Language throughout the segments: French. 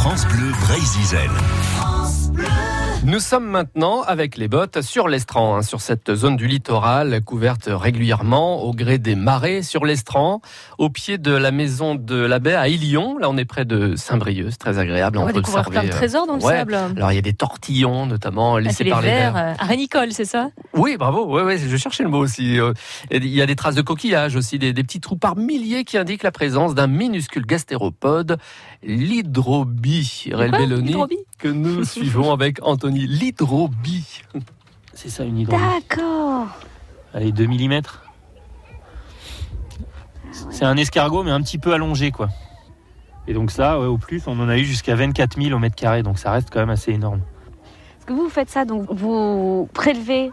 France Bleu Brésil. Nous sommes maintenant avec les bottes sur l'estran, hein, sur cette zone du littoral couverte régulièrement au gré des marées sur l'estran, au pied de la maison de la baie à Ilion. Là, on est près de Saint-Brieuc, c'est très agréable. On va découvrir plein de trésors dans le ouais. sable. Alors, il y a des tortillons, notamment Ah, laissés c'est les par les vers. vers. euh, À Rénicole, c'est ça? Oui, bravo. Ouais, je cherchais le mot aussi. Euh, et Il y a des traces de coquillages aussi, des, des petits trous par milliers qui indiquent la présence d'un minuscule gastéropode, l'hydrobie. Quoi Belloni, que nous suivons avec Anthony. L'hydrobie. C'est ça une hydrobie. D'accord. Allez, 2 mm. C'est un escargot, mais un petit peu allongé, quoi. Et donc ça, ouais, au plus, on en a eu jusqu'à 24 000 au mètre carré, donc ça reste quand même assez énorme. Est-ce que vous faites ça Donc, vous prélevez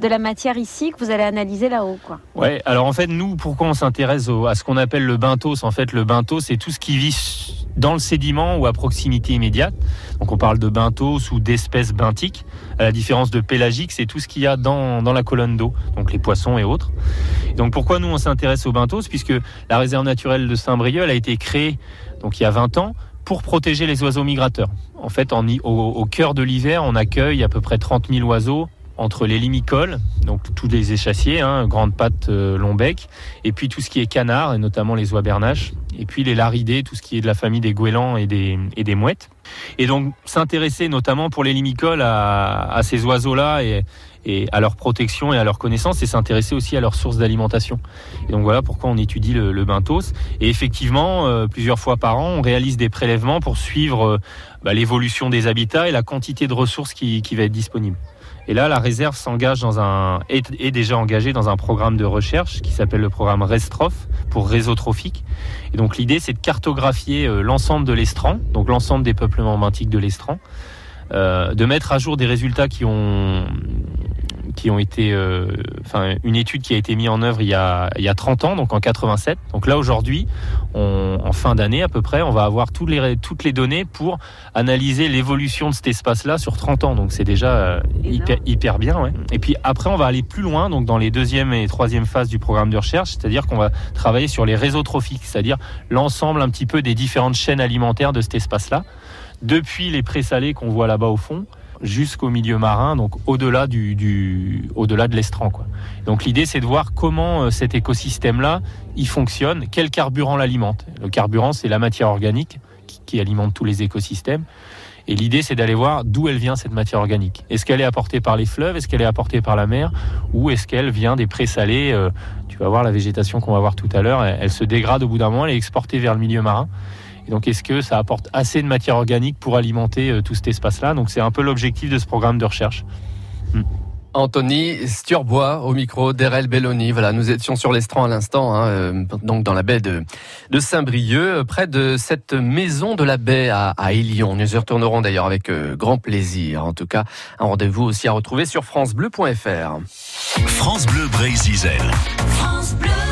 de la matière ici que vous allez analyser là-haut, quoi. Ouais, alors en fait, nous, pourquoi on s'intéresse à ce qu'on appelle le benthos En fait, le benthos, c'est tout ce qui vit dans le sédiment ou à proximité immédiate. Donc on parle de benthos ou d'espèces benthiques. À la différence de pélagique, c'est tout ce qu'il y a dans, dans la colonne d'eau, donc les poissons et autres. Donc pourquoi nous, on s'intéresse au benthos Puisque la réserve naturelle de Saint-Brieuc, a été créée donc il y a 20 ans pour protéger les oiseaux migrateurs. En fait, au cœur de l'hiver, on accueille à peu près 30 000 oiseaux entre les limicoles, donc tous les échassiers, hein, grandes pattes, euh, long bec, et puis tout ce qui est canard, et notamment les oies bernaches, et puis les laridés, tout ce qui est de la famille des goélands et des, et des mouettes. Et donc s'intéresser notamment pour les limicoles à, ces oiseaux-là et, et à leur protection et à leur connaissance, et s'intéresser aussi à leurs sources d'alimentation. Et donc voilà pourquoi on étudie le, le. Et effectivement, euh, plusieurs fois par an, on réalise des prélèvements pour suivre euh, bah, l'évolution des habitats et la quantité de ressources qui, qui va être disponible. Et là, la réserve s'engage dans un est, est déjà engagée dans un programme de recherche qui s'appelle le programme RESTROF pour réseau trophique. Et donc l'idée, c'est de cartographier euh, l'ensemble de l'estran, donc l'ensemble des peuplements benthiques de l'estran, euh, de mettre à jour des résultats qui ont qui ont été, euh, enfin, une étude qui a été mise en œuvre il y a, il y a 30 ans, donc en 87. Donc là, aujourd'hui, en fin d'année à peu près, on va avoir toutes les, toutes les données pour analyser l'évolution de cet espace-là sur 30 ans. Donc c'est déjà euh, hyper, hyper bien. Ouais. Et puis après, on va aller plus loin, donc dans les deuxième et troisième phases du programme de recherche, c'est-à-dire qu'on va travailler sur les réseaux trophiques, c'est-à-dire l'ensemble un petit peu des différentes chaînes alimentaires de cet espace-là, depuis les présalés qu'on voit là-bas au fond jusqu'au milieu marin, donc au-delà du, du au-delà de l'estran. Quoi. Donc l'idée, c'est de voir comment euh, cet écosystème-là, il fonctionne, quel carburant l'alimente. Le carburant, c'est la matière organique qui, qui alimente tous les écosystèmes. Et l'idée, c'est d'aller voir d'où elle vient cette matière organique. Est-ce qu'elle est apportée par les fleuves? Est-ce qu'elle est apportée par la mer? Ou est-ce qu'elle vient des présalés euh, Tu vas voir la végétation qu'on va voir tout à l'heure, elle, elle se dégrade au bout d'un moment, elle est exportée vers le milieu marin. Et donc, est-ce que ça apporte assez de matière organique pour alimenter euh, tout cet espace-là? Donc, c'est un peu l'objectif de ce programme de recherche. Anthony Sturbois au micro d'Erel Belloni. Voilà, nous étions sur l'estran à l'instant, hein, euh, donc dans la baie de, de Saint-Brieuc, euh, près de cette maison de la baie à, à Ilion. Nous y retournerons d'ailleurs avec euh, grand plaisir. En tout cas, un rendez-vous aussi à retrouver sur francebleu.fr. France Bleu Brésil. France Bleu.